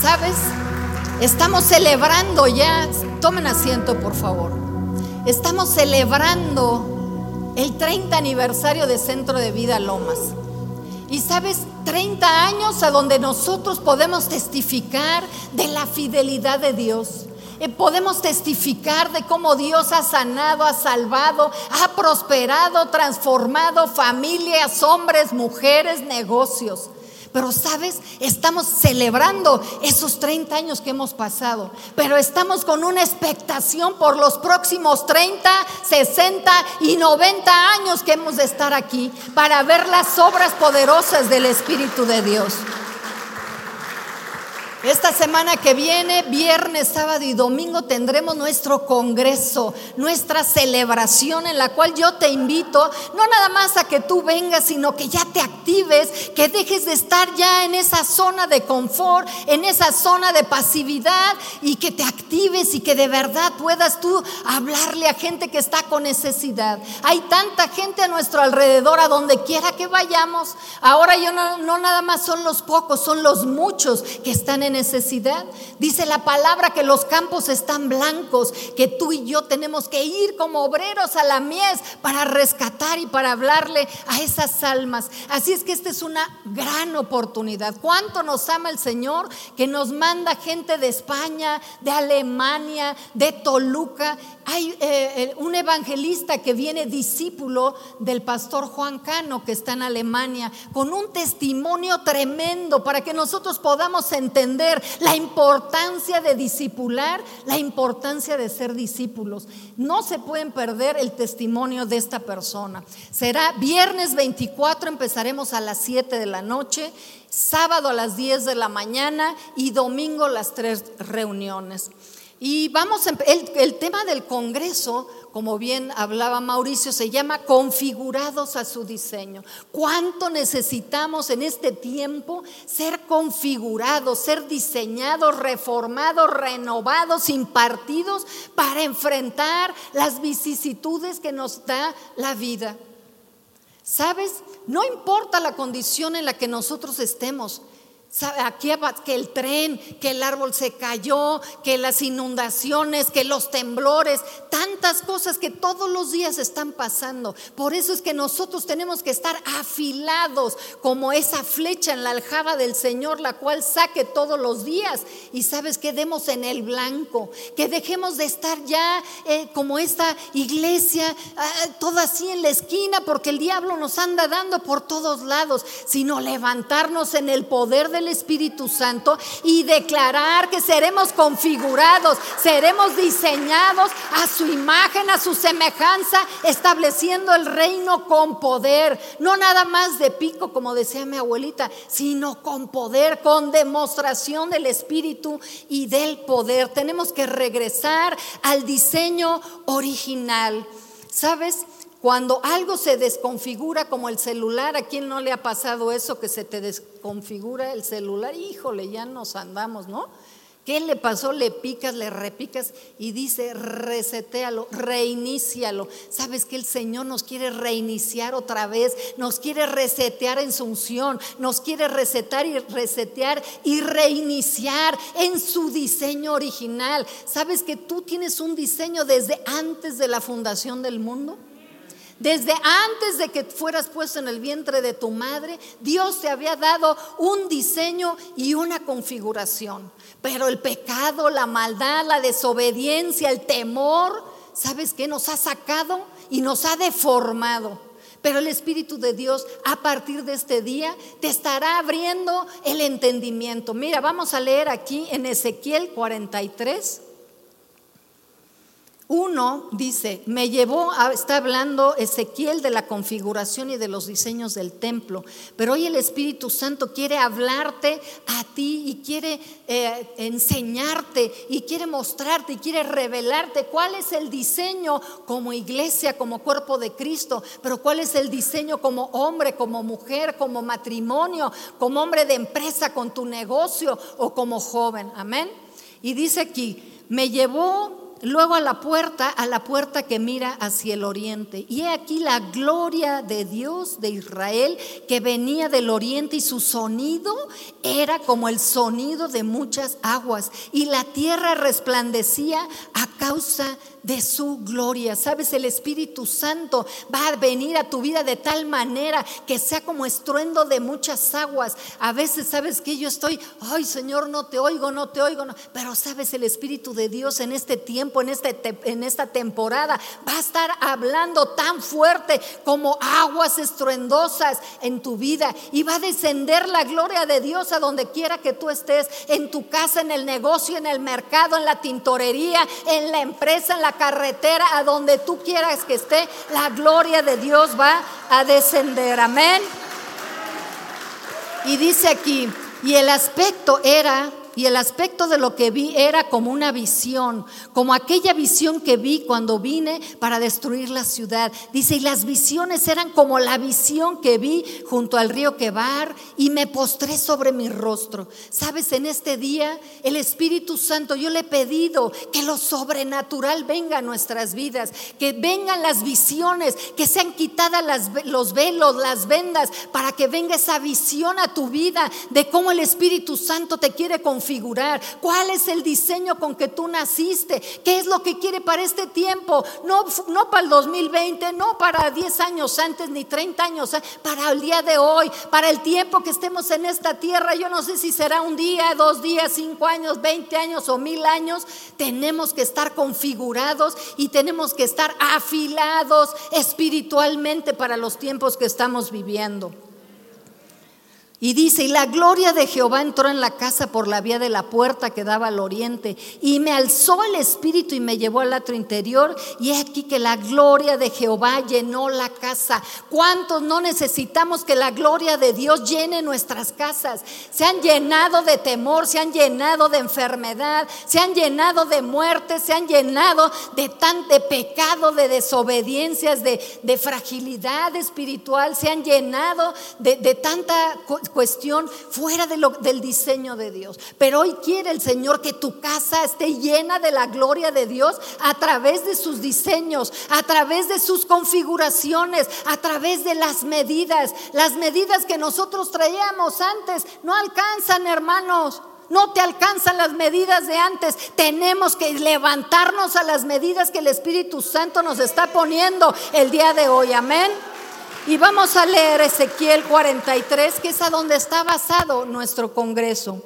¿Sabes? Estamos celebrando ya, tomen asiento por favor. Estamos celebrando el 30 aniversario de Centro de Vida Lomas. Y sabes, 30 años a donde nosotros podemos testificar de la fidelidad de Dios. Eh, podemos testificar de cómo Dios ha sanado, ha salvado, ha prosperado, transformado familias, hombres, mujeres, negocios. Pero sabes, estamos celebrando esos 30 años que hemos pasado, pero estamos con una expectación por los próximos 30, 60 y 90 años que hemos de estar aquí para ver las obras poderosas del Espíritu de Dios. Esta semana que viene, viernes, sábado y domingo, tendremos nuestro congreso, nuestra celebración en la cual yo te invito, no nada más a que tú vengas, sino que ya te actives, que dejes de estar ya en esa zona de confort, en esa zona de pasividad y que te actives y que de verdad puedas tú hablarle a gente que está con necesidad. Hay tanta gente a nuestro alrededor, a donde quiera que vayamos. Ahora yo no, no nada más son los pocos, son los muchos que están en necesidad. Dice la palabra que los campos están blancos, que tú y yo tenemos que ir como obreros a la mies para rescatar y para hablarle a esas almas. Así es que esta es una gran oportunidad. ¿Cuánto nos ama el Señor que nos manda gente de España, de Alemania, de Toluca? Hay eh, un evangelista que viene discípulo del pastor Juan Cano, que está en Alemania, con un testimonio tremendo para que nosotros podamos entender la importancia de discipular, la importancia de ser discípulos. No se pueden perder el testimonio de esta persona. Será viernes 24, empezaremos a las 7 de la noche sábado a las 10 de la mañana y domingo las tres reuniones. Y vamos, el, el tema del Congreso, como bien hablaba Mauricio, se llama configurados a su diseño. ¿Cuánto necesitamos en este tiempo ser configurados, ser diseñados, reformados, renovados, impartidos para enfrentar las vicisitudes que nos da la vida? ¿Sabes? No importa la condición en la que nosotros estemos. Aquí que el tren, que el árbol se cayó, que las inundaciones, que los temblores, tantas cosas que todos los días están pasando. Por eso es que nosotros tenemos que estar afilados como esa flecha en la aljaba del Señor, la cual saque todos los días. Y sabes que demos en el blanco, que dejemos de estar ya eh, como esta iglesia, ah, toda así en la esquina, porque el diablo nos anda dando por todos lados, sino levantarnos en el poder del Espíritu Santo y declarar que seremos configurados, seremos diseñados a su imagen, a su semejanza, estableciendo el reino con poder, no nada más de pico, como decía mi abuelita, sino con poder, con demostración del Espíritu y del poder. Tenemos que regresar al diseño original. ¿Sabes? Cuando algo se desconfigura como el celular, ¿a quién no le ha pasado eso que se te desconfigura el celular? Híjole, ya nos andamos, ¿no? ¿Qué le pasó? Le picas, le repicas y dice, resetealo, reinícialo. ¿Sabes que el Señor nos quiere reiniciar otra vez? Nos quiere resetear en su unción, nos quiere resetar y resetear y reiniciar en su diseño original. ¿Sabes que tú tienes un diseño desde antes de la fundación del mundo? Desde antes de que fueras puesto en el vientre de tu madre, Dios te había dado un diseño y una configuración. Pero el pecado, la maldad, la desobediencia, el temor, ¿sabes qué? Nos ha sacado y nos ha deformado. Pero el Espíritu de Dios a partir de este día te estará abriendo el entendimiento. Mira, vamos a leer aquí en Ezequiel 43. Uno dice, me llevó, a, está hablando Ezequiel de la configuración y de los diseños del templo, pero hoy el Espíritu Santo quiere hablarte a ti y quiere eh, enseñarte y quiere mostrarte y quiere revelarte cuál es el diseño como iglesia, como cuerpo de Cristo, pero cuál es el diseño como hombre, como mujer, como matrimonio, como hombre de empresa, con tu negocio o como joven. Amén. Y dice aquí, me llevó luego a la puerta, a la puerta que mira hacia el oriente. Y he aquí la gloria de Dios de Israel que venía del oriente y su sonido era como el sonido de muchas aguas. Y la tierra resplandecía a causa de su gloria. Sabes, el Espíritu Santo va a venir a tu vida de tal manera que sea como estruendo de muchas aguas. A veces sabes que yo estoy, ay Señor, no te oigo, no te oigo, pero sabes, el Espíritu de Dios en este tiempo, en, este, en esta temporada, va a estar hablando tan fuerte como aguas estruendosas en tu vida y va a descender la gloria de Dios a donde quiera que tú estés, en tu casa, en el negocio, en el mercado, en la tintorería, en la empresa, en la carretera, a donde tú quieras que esté, la gloria de Dios va a descender. Amén. Y dice aquí, y el aspecto era y el aspecto de lo que vi era como una visión, como aquella visión que vi cuando vine para destruir la ciudad. Dice, y las visiones eran como la visión que vi junto al río Quebar y me postré sobre mi rostro. Sabes, en este día el Espíritu Santo, yo le he pedido que lo sobrenatural venga a nuestras vidas, que vengan las visiones, que sean quitadas los velos, las vendas, para que venga esa visión a tu vida de cómo el Espíritu Santo te quiere confirmar figurar cuál es el diseño con que tú naciste, qué es lo que quiere para este tiempo, no, no para el 2020, no para 10 años antes ni 30 años, para el día de hoy, para el tiempo que estemos en esta tierra. Yo no sé si será un día, dos días, cinco años, 20 años o mil años. Tenemos que estar configurados y tenemos que estar afilados espiritualmente para los tiempos que estamos viviendo. Y dice, y la gloria de Jehová entró en la casa por la vía de la puerta que daba al oriente, y me alzó el espíritu y me llevó al atrio interior, y he aquí que la gloria de Jehová llenó la casa. ¿Cuántos no necesitamos que la gloria de Dios llene nuestras casas? Se han llenado de temor, se han llenado de enfermedad, se han llenado de muerte, se han llenado de tan de pecado, de desobediencias, de, fragilidad espiritual, se han llenado de, de tanta cuestión fuera de lo, del diseño de Dios. Pero hoy quiere el Señor que tu casa esté llena de la gloria de Dios a través de sus diseños, a través de sus configuraciones, a través de las medidas. Las medidas que nosotros traíamos antes no alcanzan, hermanos. No te alcanzan las medidas de antes. Tenemos que levantarnos a las medidas que el Espíritu Santo nos está poniendo el día de hoy. Amén. Y vamos a leer Ezequiel 43, que es a donde está basado nuestro congreso.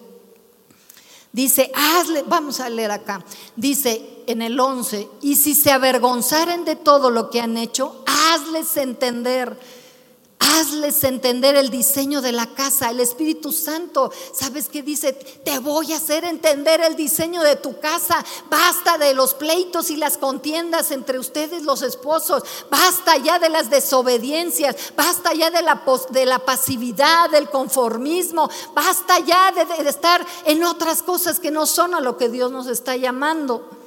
Dice, hazle, vamos a leer acá, dice en el 11, y si se avergonzaren de todo lo que han hecho, hazles entender Hazles entender el diseño de la casa, el Espíritu Santo. ¿Sabes qué dice? Te voy a hacer entender el diseño de tu casa. Basta de los pleitos y las contiendas entre ustedes los esposos. Basta ya de las desobediencias. Basta ya de la, de la pasividad, del conformismo. Basta ya de estar en otras cosas que no son a lo que Dios nos está llamando.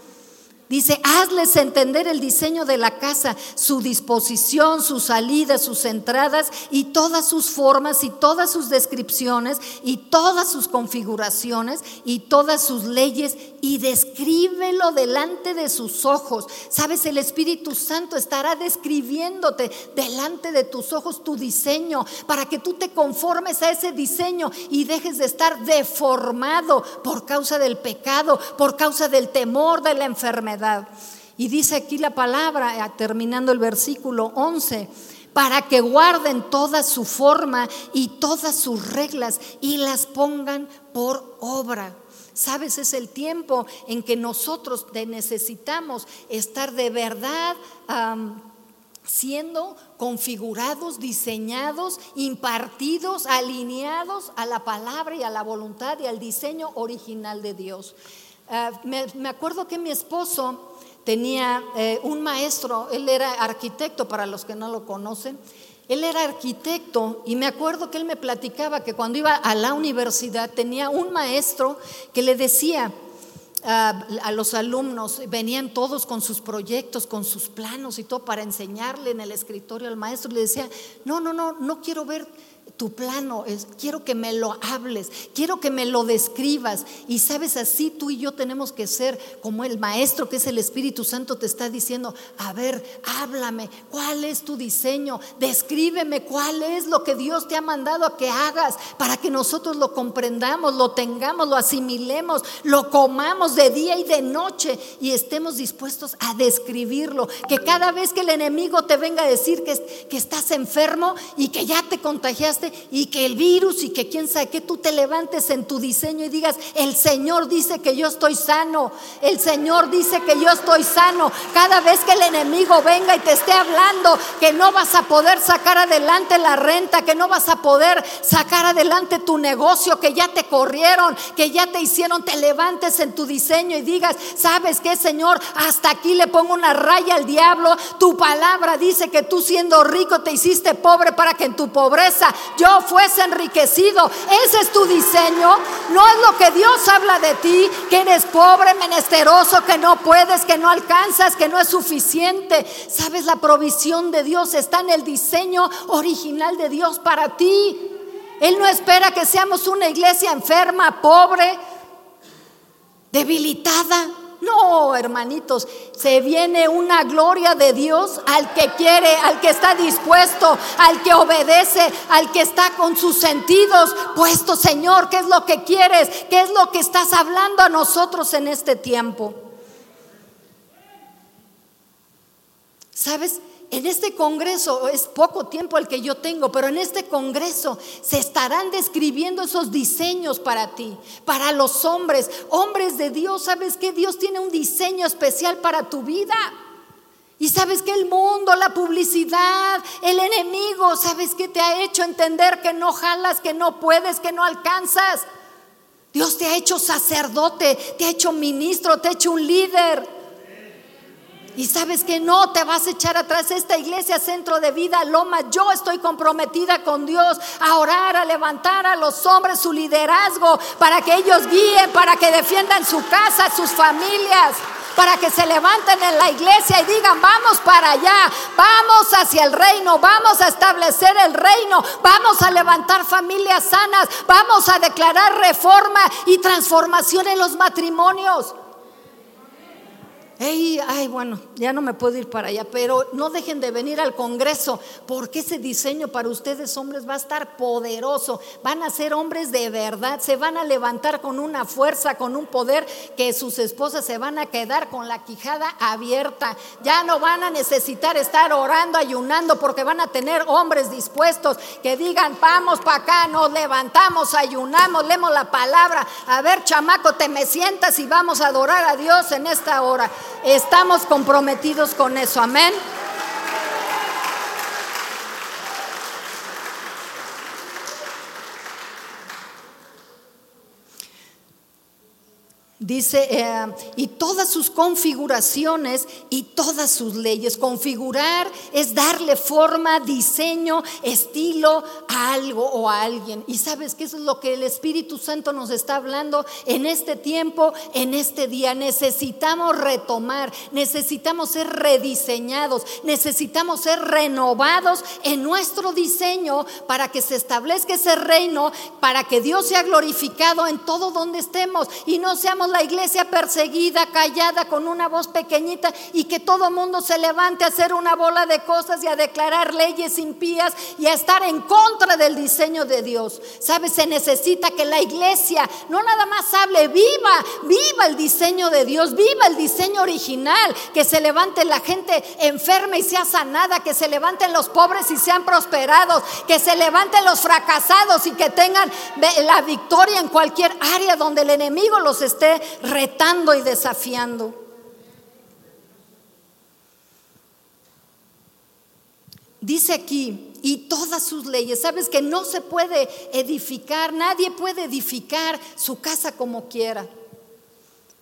Dice, hazles entender el diseño de la casa, su disposición, sus salidas, sus entradas y todas sus formas y todas sus descripciones y todas sus configuraciones y todas sus leyes y descríbelo delante de sus ojos. Sabes, el Espíritu Santo estará describiéndote delante de tus ojos tu diseño para que tú te conformes a ese diseño y dejes de estar deformado por causa del pecado, por causa del temor, de la enfermedad. Y dice aquí la palabra, eh, terminando el versículo 11 para que guarden toda su forma y todas sus reglas y las pongan por obra. Sabes, es el tiempo en que nosotros necesitamos estar de verdad siendo configurados, diseñados, impartidos, alineados a la palabra y a la voluntad y al diseño original de Dios. Ah, me, acuerdo que mi esposo tenía eh, un maestro, él era arquitecto para los que no lo conocen, él era arquitecto y me acuerdo que él me platicaba que cuando iba a la universidad tenía un maestro que le decía a, a los alumnos, venían todos con sus proyectos, con sus planos y todo para enseñarle en el escritorio al maestro, le decía, no, no, no, no quiero ver tu plano, es, quiero que me lo hables, quiero que me lo describas. Y sabes, así tú y yo tenemos que ser como el maestro que es el Espíritu Santo te está diciendo, a ver, háblame, ¿cuál es tu diseño? Descríbeme cuál es lo que Dios te ha mandado a que hagas para que nosotros lo comprendamos, lo tengamos, lo asimilemos, lo comamos de día y de noche y estemos dispuestos a describirlo. Que cada vez que el enemigo te venga a decir que, que estás enfermo y que ya te contagiaste, y que el virus y que quién sabe que tú te levantes en tu diseño y digas, el Señor dice que yo estoy sano, el Señor dice que yo estoy sano. Cada vez que el enemigo venga y te esté hablando que no vas a poder sacar adelante la renta, que no vas a poder sacar adelante tu negocio, que ya te corrieron, que ya te hicieron, te levantes en tu diseño y digas, ¿sabes qué, Señor? Hasta aquí le pongo una raya al diablo. Tu palabra dice que tú siendo rico te hiciste pobre para que en tu pobreza yo fuese enriquecido. Ese es tu diseño. No es lo que Dios habla de ti, que eres pobre, menesteroso, que no puedes, que no alcanzas, que no es suficiente. Sabes, la provisión de Dios está en el diseño original de Dios para ti. Él no espera que seamos una iglesia enferma, pobre, debilitada. No, hermanitos, se viene una gloria de Dios al que quiere, al que está dispuesto, al que obedece, al que está con sus sentidos puesto, Señor, ¿qué es lo que quieres? ¿Qué es lo que estás hablando a nosotros en este tiempo? ¿Sabes? En este congreso, es poco tiempo el que yo tengo, pero en este congreso se estarán describiendo esos diseños para ti, para los hombres, hombres de Dios. ¿Sabes que Dios tiene un diseño especial para tu vida? Y sabes que el mundo, la publicidad, el enemigo, ¿sabes que te ha hecho entender que no jalas, que no puedes, que no alcanzas? Dios te ha hecho sacerdote, te ha hecho ministro, te ha hecho un líder. Y sabes que no te vas a echar atrás esta iglesia, centro de vida, Loma. Yo estoy comprometida con Dios a orar, a levantar a los hombres su liderazgo para que ellos guíen, para que defiendan su casa, sus familias, para que se levanten en la iglesia y digan, vamos para allá, vamos hacia el reino, vamos a establecer el reino, vamos a levantar familias sanas, vamos a declarar reforma y transformación en los matrimonios ay, bueno, ya no me puedo ir para allá, pero no dejen de venir al Congreso, porque ese diseño para ustedes hombres va a estar poderoso. Van a ser hombres de verdad, se van a levantar con una fuerza, con un poder que sus esposas se van a quedar con la quijada abierta. Ya no van a necesitar estar orando, ayunando, porque van a tener hombres dispuestos que digan, vamos para acá, nos levantamos, ayunamos, leemos la palabra. A ver, chamaco, te me sientas y vamos a adorar a Dios en esta hora. Estamos comprometidos con eso, amén. Dice, eh, y todas sus configuraciones y todas sus leyes. Configurar es darle forma, diseño, estilo a algo o a alguien. Y sabes que eso es lo que el Espíritu Santo nos está hablando en este tiempo, en este día. Necesitamos retomar, necesitamos ser rediseñados, necesitamos ser renovados en nuestro diseño para que se establezca ese reino, para que Dios sea glorificado en todo donde estemos y no seamos la iglesia perseguida, callada, con una voz pequeñita y que todo mundo se levante a hacer una bola de cosas y a declarar leyes impías y a estar en contra del diseño de Dios. ¿Sabes? Se necesita que la iglesia no nada más hable, viva, viva el diseño de Dios, viva el diseño original, que se levante la gente enferma y sea sanada, que se levanten los pobres y sean prosperados, que se levanten los fracasados y que tengan la victoria en cualquier área donde el enemigo los esté retando y desafiando. Dice aquí, y todas sus leyes. Sabes que no se puede edificar, nadie puede edificar su casa como quiera.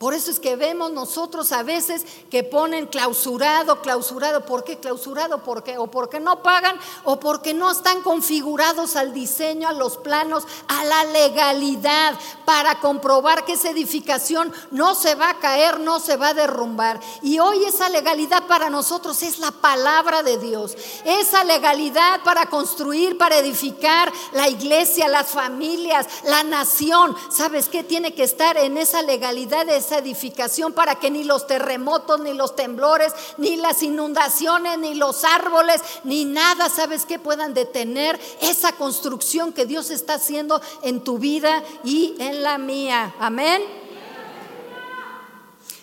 Por eso es que vemos nosotros a veces que ponen clausurado, clausurado. ¿Por qué clausurado? ¿Por qué? O porque no pagan o porque no están configurados al diseño, a los planos, a la legalidad para comprobar que esa edificación no se va a caer, no se va a derrumbar. Y hoy esa legalidad para nosotros es la palabra de Dios. Esa legalidad para construir, para edificar la iglesia, las familias, la nación. ¿Sabes qué? Tiene que estar en esa legalidad de edificación para que ni los terremotos, ni los temblores, ni las inundaciones, ni los árboles, ni nada, ¿sabes qué? Puedan detener esa construcción que Dios está haciendo en tu vida y en la mía. Amén.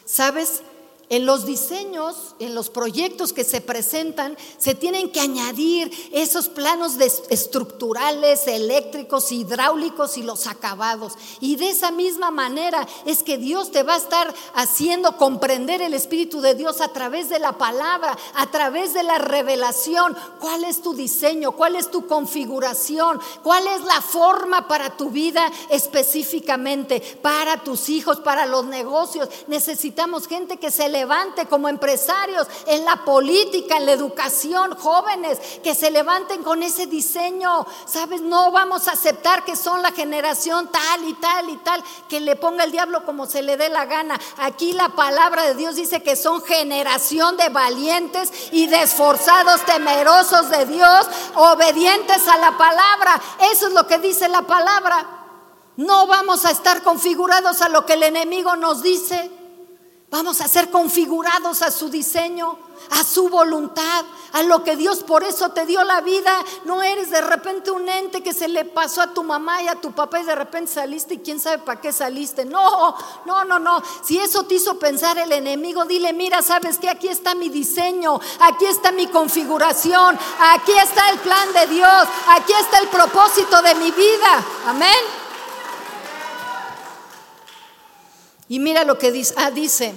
¿Sabes? En los diseños, en los proyectos que se presentan, se tienen que añadir esos planos estructurales, eléctricos, hidráulicos y los acabados. Y de esa misma manera es que Dios te va a estar haciendo comprender el Espíritu de Dios a través de la palabra, a través de la revelación. ¿Cuál es tu diseño? ¿Cuál es tu configuración? ¿Cuál es la forma para tu vida específicamente? Para tus hijos, para los negocios. Necesitamos gente que se le levante como empresarios en la política, en la educación, jóvenes que se levanten con ese diseño. Sabes, no vamos a aceptar que son la generación tal y tal y tal, que le ponga el diablo como se le dé la gana. Aquí la palabra de Dios dice que son generación de valientes y de esforzados, temerosos de Dios, obedientes a la palabra. Eso es lo que dice la palabra. No vamos a estar configurados a lo que el enemigo nos dice. Vamos a ser configurados a su diseño, a su voluntad, a lo que Dios por eso te dio la vida. No eres de repente un ente que se le pasó a tu mamá y a tu papá y de repente saliste y quién sabe para qué saliste. No, no, no, no. Si eso te hizo pensar el enemigo, dile, mira, sabes que aquí está mi diseño, aquí está mi configuración, aquí está el plan de Dios, aquí está el propósito de mi vida. Amén. Y mira lo que dice, ah, dice,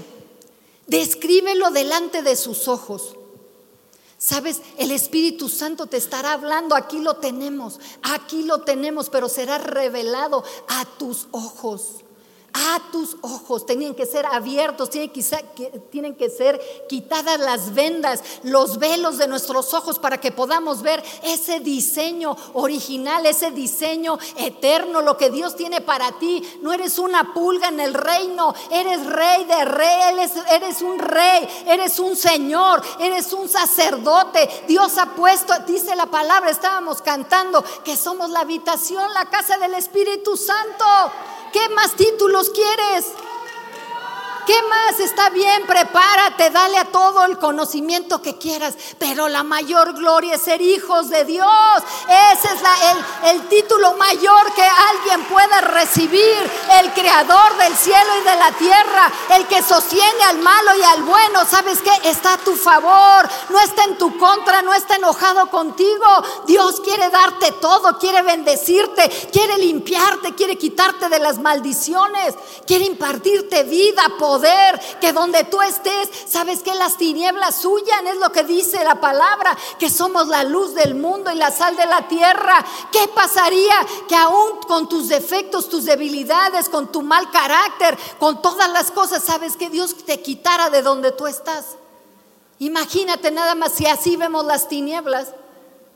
descríbelo delante de sus ojos. Sabes, el Espíritu Santo te estará hablando, aquí lo tenemos, aquí lo tenemos, pero será revelado a tus ojos a tus ojos, tienen que ser abiertos, tienen que, tienen que ser quitadas las vendas, los velos de nuestros ojos para que podamos ver ese diseño original, ese diseño eterno, lo que Dios tiene para ti. No eres una pulga en el reino, eres rey de reyes, eres un rey, eres un señor, eres un sacerdote. Dios ha puesto, dice la palabra, estábamos cantando que somos la habitación, la casa del Espíritu Santo. ¿Qué más títulos quieres? ¿Qué más? Está bien, prepárate, dale a todo el conocimiento que quieras, pero la mayor gloria es ser hijos de Dios. Ese es el, título mayor que alguien pueda recibir, el creador del cielo y de la tierra, el que sostiene al malo y al bueno. ¿Sabes qué? Está a tu favor, no está en tu contra, no está enojado contigo. Dios quiere darte todo, quiere bendecirte, quiere limpiarte, quiere quitarte de las maldiciones, quiere impartirte vida, poder que donde tú estés, sabes que las tinieblas huyan, es lo que dice la palabra, que somos la luz del mundo y la sal de la tierra. ¿Qué pasaría que aún con tus defectos, tus debilidades, con tu mal carácter, con todas las cosas, sabes que Dios te quitara de donde tú estás? Imagínate nada más si así vemos las tinieblas.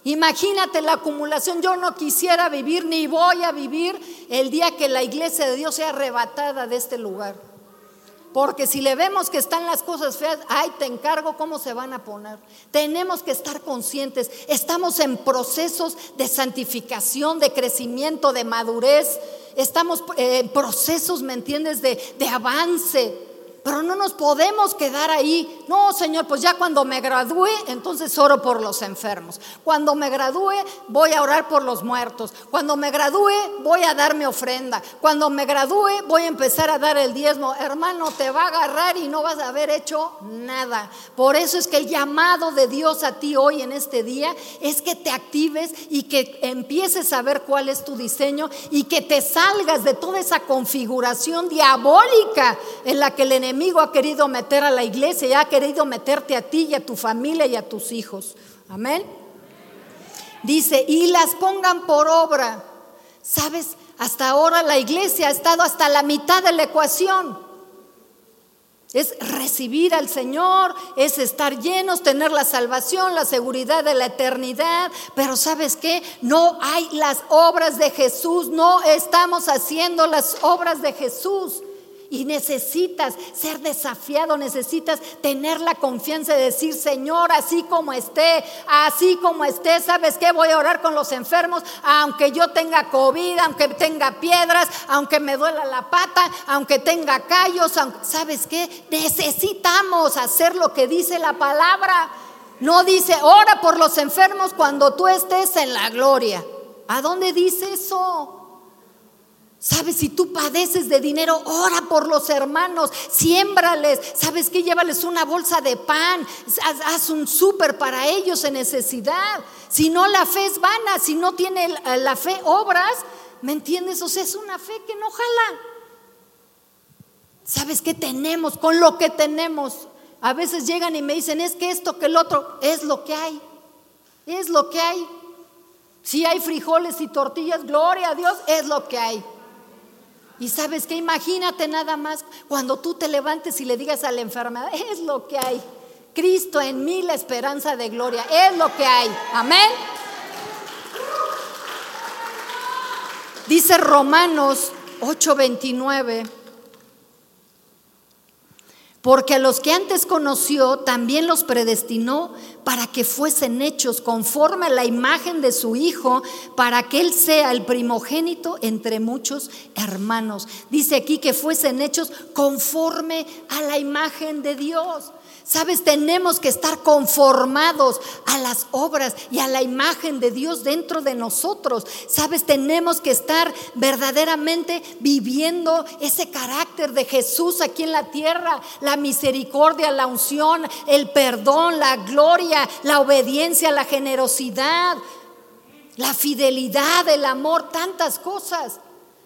Imagínate la acumulación. Yo no quisiera vivir ni voy a vivir el día que la iglesia de Dios sea arrebatada de este lugar. Porque si le vemos que están las cosas feas, ay, te encargo cómo se van a poner. Tenemos que estar conscientes. Estamos en procesos de santificación, de crecimiento, de madurez. Estamos eh, en procesos, ¿me entiendes?, de, de avance. Pero no nos podemos quedar ahí. No, Señor, pues ya cuando me gradúe, entonces oro por los enfermos. Cuando me gradúe, voy a orar por los muertos. Cuando me gradúe, voy a dar mi ofrenda. Cuando me gradúe, voy a empezar a dar el diezmo. Hermano, te va a agarrar y no vas a haber hecho nada. Por eso es que el llamado de Dios a ti hoy en este día es que te actives y que empieces a ver cuál es tu diseño y que te salgas de toda esa configuración diabólica en la que el enemigo enemigo ha querido meter a la iglesia y ha querido meterte a ti y a tu familia y a tus hijos. Amén. Dice, y las pongan por obra. ¿Sabes? Hasta ahora la iglesia ha estado hasta la mitad de la ecuación. es recibir al Señor, es estar llenos, tener la salvación, la seguridad de la eternidad. Pero sabes qué? No hay las obras de Jesús, no estamos haciendo las obras de Jesús. Y necesitas ser desafiado, necesitas tener la confianza de decir, Señor, así como esté, así como esté, ¿sabes qué? Voy a orar con los enfermos, aunque yo tenga COVID, aunque tenga piedras, aunque me duela la pata, aunque tenga callos, ¿sabes qué? Necesitamos hacer lo que dice la palabra. No dice, ora por los enfermos cuando tú estés en la gloria. ¿A dónde dice eso? Sabes, si tú padeces de dinero, ora por los hermanos, siémbrales. Sabes que llévales una bolsa de pan, haz, un súper para ellos en necesidad. Si no, la fe es vana, si no tiene la fe obras, ¿me entiendes? O sea, es una fe que no jala. ¿Sabes qué tenemos con lo que tenemos? A veces llegan y me dicen, es que esto, que el otro, es lo que hay. Es lo que hay. Si hay frijoles y tortillas, gloria a Dios, es lo que hay. Y sabes que imagínate nada más cuando tú te levantes y le digas a la enfermedad, es lo que hay. Cristo en mí la esperanza de gloria, es lo que hay. Amén. Dice Romanos 8:29. Porque a los que antes conoció, también los predestinó para que fuesen hechos conforme a la imagen de su Hijo, para que Él sea el primogénito entre muchos hermanos. Dice aquí que fuesen hechos conforme a la imagen de Dios. Sabes, tenemos que estar conformados a las obras y a la imagen de Dios dentro de nosotros. Sabes, tenemos que estar verdaderamente viviendo ese carácter de Jesús aquí en la tierra, la misericordia, la unción, el perdón, la gloria, la obediencia, la generosidad, la fidelidad, el amor, tantas cosas.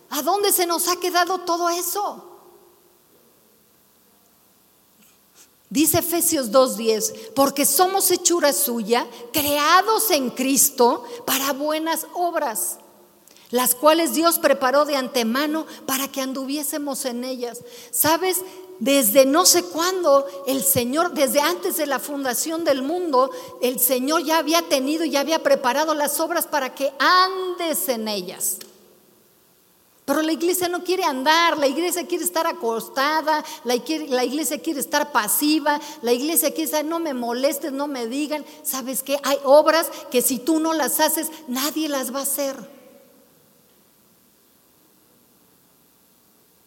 ¿A dónde se nos ha quedado todo eso? Dice Efesios 2.10, porque somos hechura suya, creados en Cristo para buenas obras, las cuales Dios preparó de antemano para que anduviésemos en ellas. ¿Sabes? Desde no sé cuándo el Señor, desde antes de la fundación del mundo, el Señor ya había tenido y había preparado las obras para que andes en ellas. Pero la iglesia no quiere andar, la iglesia quiere estar acostada, la, iglesia quiere estar pasiva, la iglesia quiere estar, no me molestes, no me digan. ¿Sabes qué? Hay obras que si tú no las haces, nadie las va a hacer.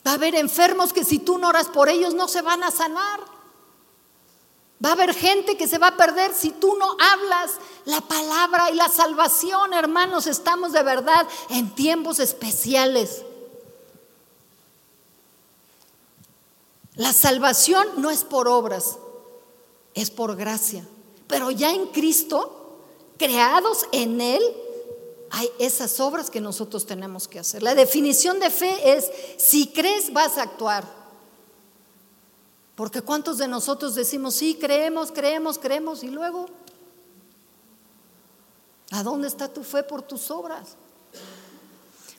Va a haber enfermos que si tú no oras por ellos no se van a sanar. Va a haber gente que se va a perder si tú no hablas la palabra y la salvación, hermanos. Estamos de verdad en tiempos especiales. La salvación no es por obras, es por gracia. Pero ya en Cristo, creados en Él, hay esas obras que nosotros tenemos que hacer. La definición de fe es, si crees, vas a actuar. Porque ¿cuántos de nosotros decimos, sí, creemos, creemos, creemos, y luego, ¿a dónde está tu fe por tus obras?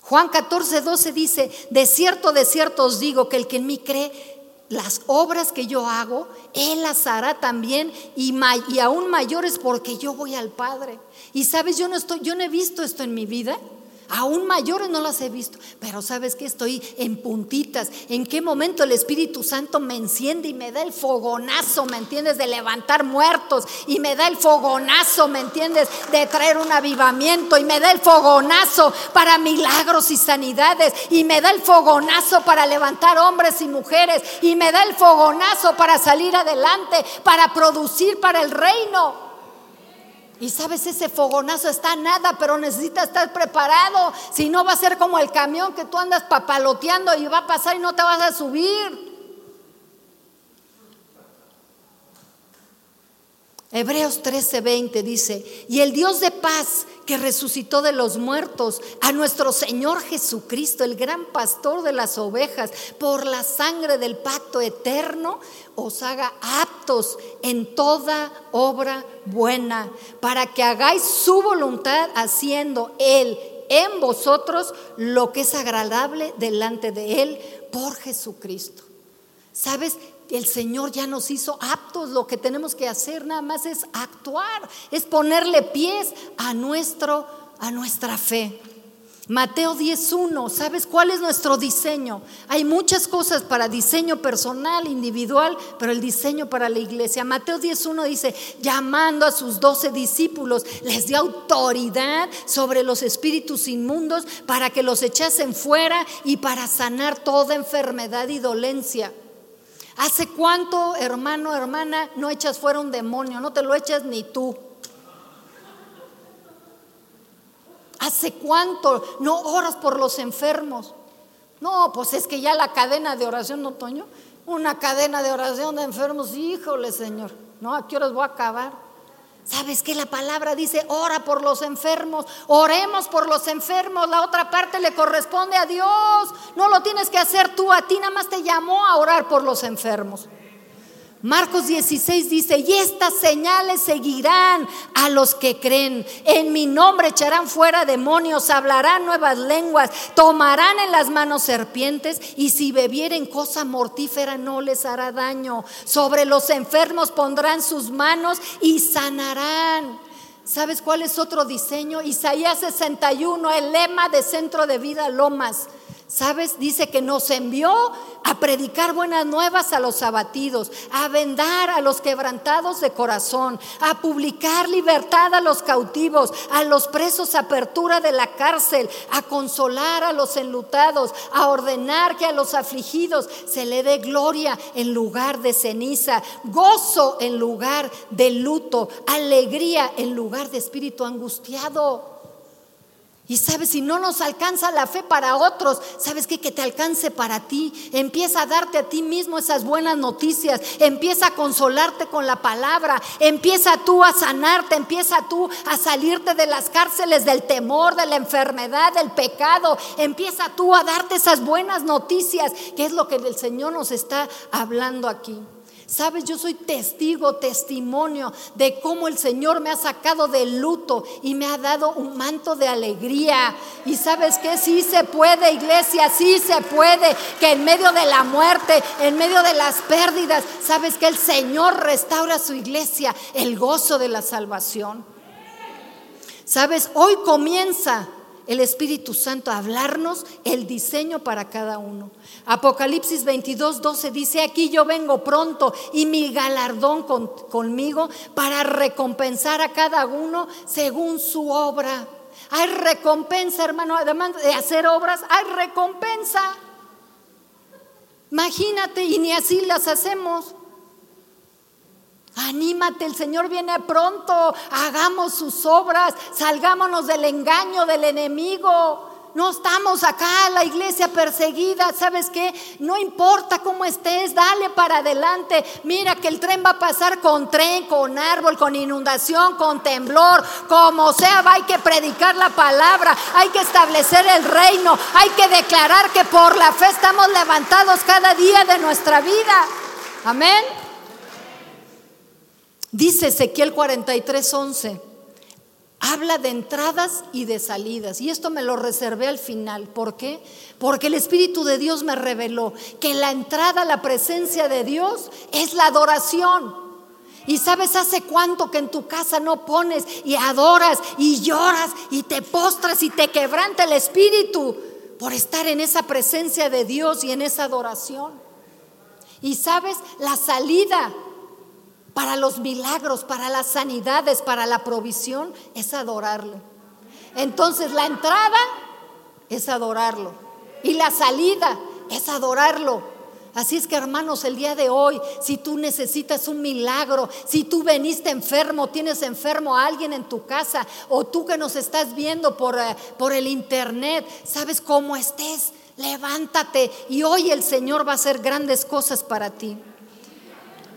Juan 14, 12 dice, de cierto, de cierto os digo que el que en mí cree, las obras que yo hago, Él las hará también y, aún mayores porque yo voy al Padre. Y sabes, yo no estoy, yo no he visto esto en mi vida. Aún mayores no las he visto, pero sabes que estoy en puntitas. ¿En qué momento el Espíritu Santo me enciende y me da el fogonazo, ¿me entiendes? De levantar muertos y me da el fogonazo, ¿me entiendes? De traer un avivamiento y me da el fogonazo para milagros y sanidades y me da el fogonazo para levantar hombres y mujeres y me da el fogonazo para salir adelante, para producir para el reino. Y sabes, ese fogonazo está nada, pero necesita estar preparado. Si no, va a ser como el camión que tú andas papaloteando y va a pasar y no te vas a subir. Hebreos 13:20 dice, y el Dios de paz que resucitó de los muertos a nuestro Señor Jesucristo, el gran pastor de las ovejas, por la sangre del pacto eterno, os haga aptos en toda obra buena, para que hagáis su voluntad haciendo Él en vosotros lo que es agradable delante de Él por Jesucristo. ¿Sabes? El Señor ya nos hizo aptos, lo que tenemos que hacer nada más es actuar, es ponerle pies a nuestro a nuestra fe. Mateo 10.1, ¿sabes cuál es nuestro diseño? Hay muchas cosas para diseño personal, individual, pero el diseño para la iglesia. Mateo 10.1 dice, llamando a sus doce discípulos, les dio autoridad sobre los espíritus inmundos para que los echasen fuera y para sanar toda enfermedad y dolencia. ¿Hace cuánto, hermano, hermana, no echas fuera un demonio? No te lo echas ni tú. ¿Hace cuánto no oras por los enfermos? No, pues es que ya la cadena de oración, ¿no, Toño? Una cadena de oración de enfermos, híjole, Señor. ¿No? ¿A qué horas voy a acabar? ¿Sabes qué? La palabra dice, ora por los enfermos, oremos por los enfermos, la otra parte le corresponde a Dios, no lo tienes que hacer tú, a ti nada más te llamó a orar por los enfermos. Marcos 16 dice, y estas señales seguirán a los que creen. En mi nombre echarán fuera demonios, hablarán nuevas lenguas, tomarán en las manos serpientes y si bebieren cosa mortífera no les hará daño. Sobre los enfermos pondrán sus manos y sanarán. ¿Sabes cuál es otro diseño? Isaías 61, el lema de Centro de Vida Lomas. ¿Sabes? Dice que nos envió a predicar buenas nuevas a los abatidos, a vendar a los quebrantados de corazón, a publicar libertad a los cautivos, a los presos apertura de la cárcel, a consolar a los enlutados, a ordenar que a los afligidos se le dé gloria en lugar de ceniza, gozo en lugar de luto, alegría en lugar de espíritu angustiado. Y sabes, si no nos alcanza la fe para otros, ¿sabes qué? Que te alcance para ti. Empieza a darte a ti mismo esas buenas noticias. Empieza a consolarte con la palabra. Empieza tú a sanarte. Empieza tú a salirte de las cárceles del temor, de la enfermedad, del pecado. Empieza tú a darte esas buenas noticias, que es lo que el Señor nos está hablando aquí. Sabes, yo soy testigo, testimonio de cómo el Señor me ha sacado del luto y me ha dado un manto de alegría. Y sabes que sí se puede, iglesia, sí se puede, que en medio de la muerte, en medio de las pérdidas, sabes que el Señor restaura su iglesia, el gozo de la salvación. Sabes, hoy comienza el Espíritu Santo a hablarnos el diseño para cada uno. Apocalipsis 22, 12 dice, aquí yo vengo pronto y mi galardón conmigo para recompensar a cada uno según su obra. Hay recompensa, hermano, además de hacer obras, hay recompensa. Imagínate, y ni así las hacemos. Anímate, el Señor viene pronto, hagamos sus obras, salgámonos del engaño del enemigo. No estamos acá, la iglesia perseguida, ¿sabes qué? No importa cómo estés, dale para adelante. Mira que el tren va a pasar con tren, con árbol, con inundación, con temblor, como sea, hay que predicar la palabra, hay que establecer el reino, hay que declarar que por la fe estamos levantados cada día de nuestra vida. Amén. Dice Ezequiel 43, 11. Habla de entradas y de salidas. Y esto me lo reservé al final. ¿Por qué? Porque el Espíritu de Dios me reveló que la entrada a la presencia de Dios es la adoración. Y sabes hace cuánto que en tu casa no pones y adoras y lloras y te postras y te quebranta el Espíritu por estar en esa presencia de Dios y en esa adoración. Y sabes, la salida para los milagros, para las sanidades, para la provisión, es adorarlo. Entonces la entrada es adorarlo y la salida es adorarlo. Así es que hermanos, el día de hoy, si tú necesitas un milagro, si tú veniste enfermo, tienes enfermo a alguien en tu casa o tú que nos estás viendo por, eh, por el internet, sabes cómo estés, levántate y hoy el Señor va a hacer grandes cosas para ti.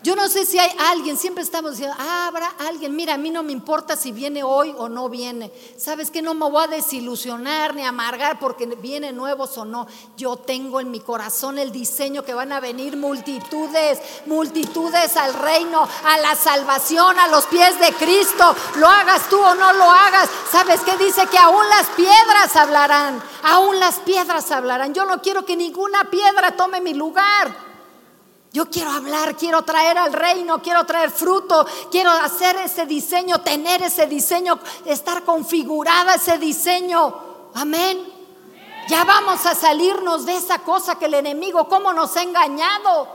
Yo no sé si hay alguien, siempre estamos diciendo, ah, habrá alguien, mira, a mí no me importa si viene hoy o no viene. ¿Sabes que No me voy a desilusionar ni amargar porque viene nuevos o no. Yo tengo en mi corazón el diseño que van a venir multitudes, multitudes al reino, a la salvación, a los pies de Cristo. Lo hagas tú o no lo hagas. ¿Sabes qué dice? Que aún las piedras hablarán, aún las piedras hablarán. Yo no quiero que ninguna piedra tome mi lugar. Yo quiero hablar, quiero traer al reino, quiero traer fruto, quiero hacer ese diseño, tener ese diseño, estar configurada ese diseño. Amén. Ya vamos a salirnos de esa cosa que el enemigo, cómo nos ha engañado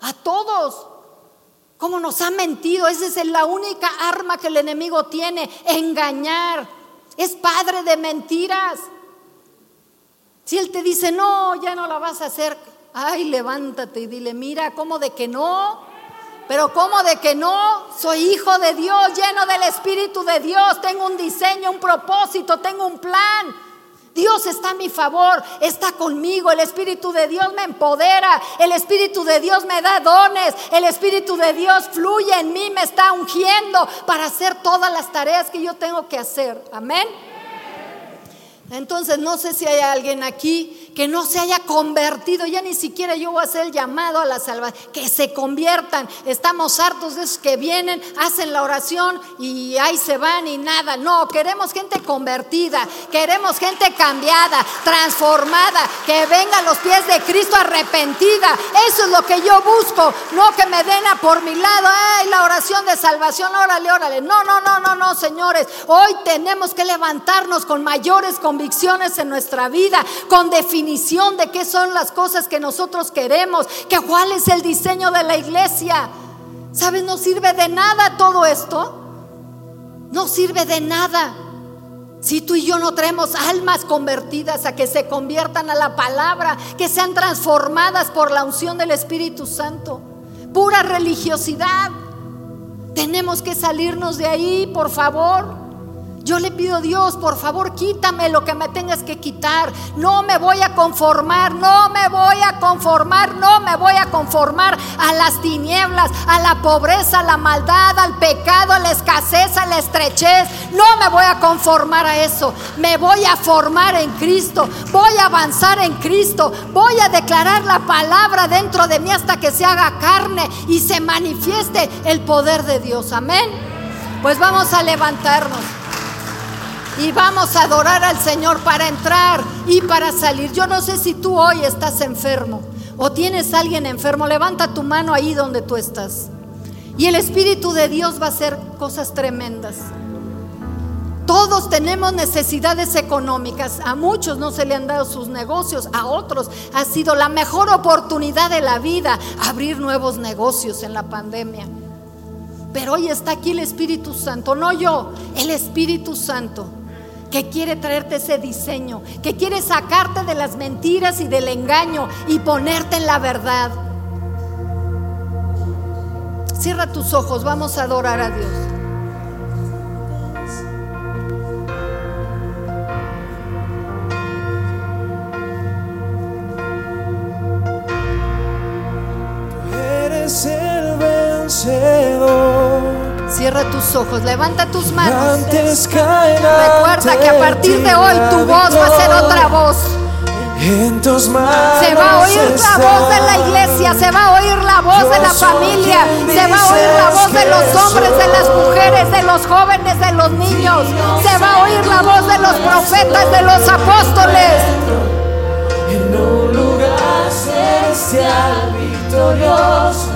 a todos, cómo nos ha mentido. Esa es la única arma que el enemigo tiene, engañar. Es padre de mentiras. Si él te dice, no, ya no la vas a hacer, Ay, levántate y dile, mira, ¿cómo de que no? Pero ¿cómo de que no? Soy hijo de Dios, lleno del Espíritu de Dios, tengo un diseño, un propósito, tengo un plan. Dios está a mi favor, está conmigo, el Espíritu de Dios me empodera, el Espíritu de Dios me da dones, el Espíritu de Dios fluye en mí, me está ungiendo para hacer todas las tareas que yo tengo que hacer. Amén. Entonces no sé si hay alguien aquí que no se haya convertido, ya ni siquiera yo voy a hacer el llamado a la salvación, que se conviertan. Estamos hartos de esos que vienen, hacen la oración y ahí se van y nada. No, queremos gente convertida, queremos gente cambiada, transformada, que venga a los pies de Cristo arrepentida. Eso es lo que yo busco, no que me den a por mi lado, ay, la oración de salvación, órale, órale. No, no, no, no, no, señores. Hoy tenemos que levantarnos con mayores convicciones en nuestra vida, con definición de qué son las cosas que nosotros queremos, que cuál es el diseño de la iglesia. ¿Sabes? No sirve de nada todo esto. No sirve de nada. Si tú y yo no traemos almas convertidas a que se conviertan a la palabra, que sean transformadas por la unción del Espíritu Santo. Pura religiosidad. Tenemos que salirnos de ahí, por favor. Yo le pido a Dios, por favor, quítame lo que me tengas que quitar. No me voy a conformar, no me voy a conformar, no me voy a conformar a las tinieblas, a la pobreza, a la maldad, al pecado, a la escasez, a la estrechez. No me voy a conformar a eso. Me voy a formar en Cristo. Voy a avanzar en Cristo. Voy a declarar la palabra dentro de mí hasta que se haga carne y se manifieste el poder de Dios. Amén. Pues vamos a levantarnos y vamos a adorar al Señor para entrar y para salir. Yo no sé si tú hoy estás enfermo o tienes a alguien enfermo. Levanta tu mano ahí donde tú estás. Y el Espíritu de Dios va a hacer cosas tremendas. Todos tenemos necesidades económicas. A muchos no se le han dado sus negocios, a otros ha sido la mejor oportunidad de la vida abrir nuevos negocios en la pandemia. Pero hoy está aquí el Espíritu Santo, no yo, el Espíritu Santo que quiere traerte ese diseño, que quiere sacarte de las mentiras y del engaño y ponerte en la verdad. Cierra tus ojos, vamos a adorar a Dios. Cierra tus ojos, levanta tus manos. Antes Recuerda que a partir de hoy tu voz va a ser otra voz. En tus manos Se va a oír la voz de la iglesia, se va a oír la voz de la familia, se va a oír la voz de los hombres, de las mujeres, de los jóvenes, de los niños. Se va a oír la voz de los profetas, de los apóstoles. En un lugar celestial victorioso